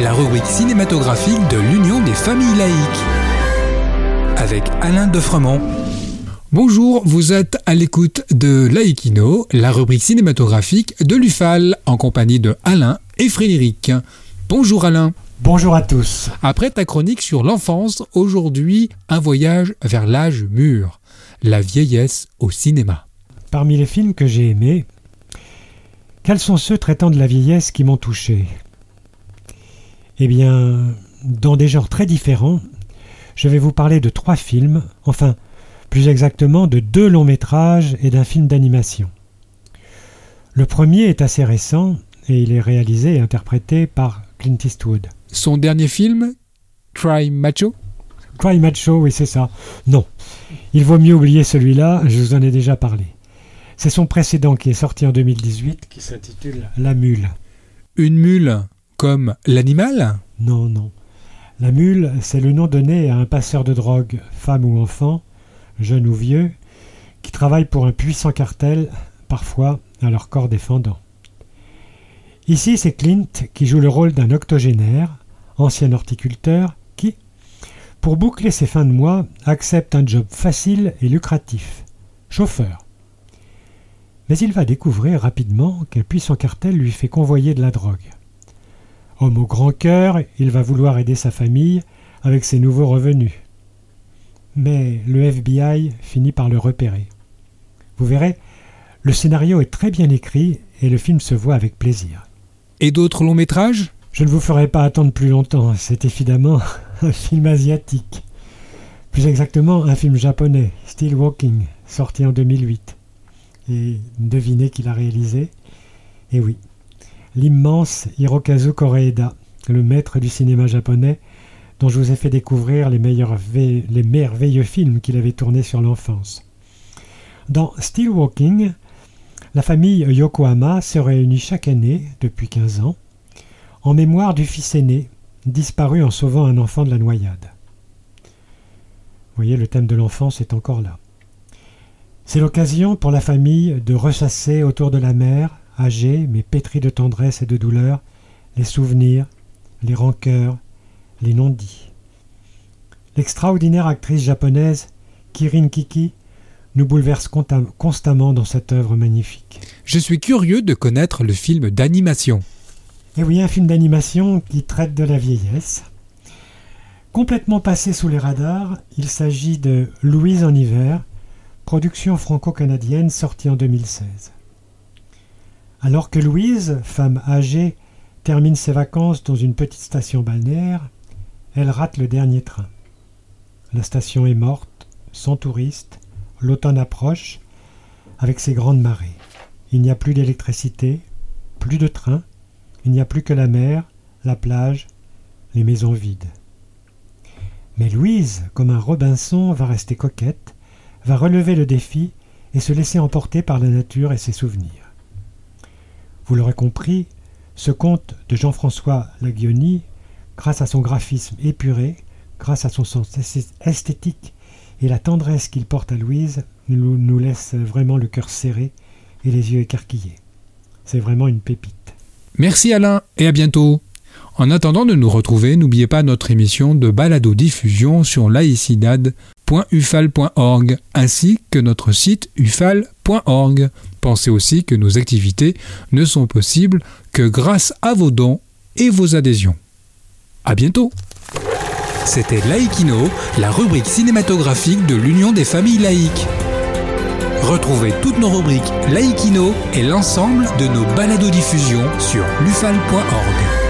La rubrique cinématographique de l'Union des familles laïques. Avec Alain Defremont. Bonjour, vous êtes à l'écoute de Laïkino, la rubrique cinématographique de l'UFAL, en compagnie de Alain et Frédéric. Bonjour Alain. Bonjour à tous. Après ta chronique sur l'enfance, aujourd'hui, un voyage vers l'âge mûr, la vieillesse au cinéma. Parmi les films que j'ai aimés, quels sont ceux traitant de la vieillesse qui m'ont touché? Eh bien, dans des genres très différents, je vais vous parler de trois films, enfin, plus exactement de deux longs métrages et d'un film d'animation. Le premier est assez récent et il est réalisé et interprété par Clint Eastwood. Son dernier film, Cry Macho? Cry Macho, oui c'est ça. Non, il vaut mieux oublier celui-là, je vous en ai déjà parlé. C'est son précédent qui est sorti en 2018 qui s'intitule La Mule. Une mule comme l'animal? Non, non. La mule, c'est le nom donné à un passeur de drogue, femme ou enfant, jeune ou vieux, qui travaille pour un puissant cartel, parfois à leur corps défendant. Ici, c'est Clint qui joue le rôle d'un octogénaire, ancien horticulteur, qui, pour boucler ses fins de mois, accepte un job facile et lucratif, chauffeur. Mais il va découvrir rapidement qu'un puissant cartel lui fait convoyer de la drogue. Homme au grand cœur, il va vouloir aider sa famille avec ses nouveaux revenus. Mais le FBI finit par le repérer. Vous verrez, le scénario est très bien écrit et le film se voit avec plaisir. Et d'autres longs métrages? Je ne vous ferai pas attendre plus longtemps, c'est évidemment un film asiatique. Plus exactement, un film japonais, Still Walking, sorti en 2008. Et devinez qui l'a réalisé? Eh oui, l'immense Hirokazu Koreeda, le maître du cinéma japonais, dont je vous ai fait découvrir les, merveilleux films qu'il avait tournés sur l'enfance. Dans Still Walking, la famille Yokohama se réunit chaque année, depuis 15 ans, en mémoire du fils aîné, disparu en sauvant un enfant de la noyade. Vous voyez, le thème de l'enfance est encore là. C'est l'occasion pour la famille de ressasser autour de la mère, âgée mais pétrie de tendresse et de douleur, les souvenirs, les rancœurs, les non-dits. L'extraordinaire actrice japonaise Kirin Kiki nous bouleverse constamment dans cette œuvre magnifique. Je suis curieux de connaître le film d'animation. Et oui, un film d'animation qui traite de la vieillesse. Complètement passé sous les radars, il s'agit de Louise en hiver, production franco-canadienne sortie en 2016. Alors que Louise, femme âgée, termine ses vacances dans une petite station balnéaire, elle rate le dernier train. La station est morte, sans touristes, l'automne approche, avec ses grandes marées. Il n'y a plus d'électricité, plus de train, il n'y a plus que la mer, la plage, les maisons vides. Mais Louise, comme un Robinson, va rester coquette, va relever le défi et se laisser emporter par la nature et ses souvenirs. Vous l'aurez compris, ce conte de Jean-François Laguioni, grâce à son graphisme épuré, grâce à son sens esthétique et la tendresse qu'il porte à Louise, nous, laisse vraiment le cœur serré et les yeux écarquillés. C'est vraiment une pépite. Merci Alain et à bientôt. En attendant de nous retrouver, n'oubliez pas notre émission de balado diffusion sur laïcidad.ufal.org ainsi que notre site ufal.org. Pensez aussi que nos activités ne sont possibles que grâce à vos dons et vos adhésions. À bientôt. C'était Laïkino, la rubrique cinématographique de l'Union des familles laïques. Retrouvez toutes nos rubriques Laïkino et l'ensemble de nos balados diffusions sur lufal.org.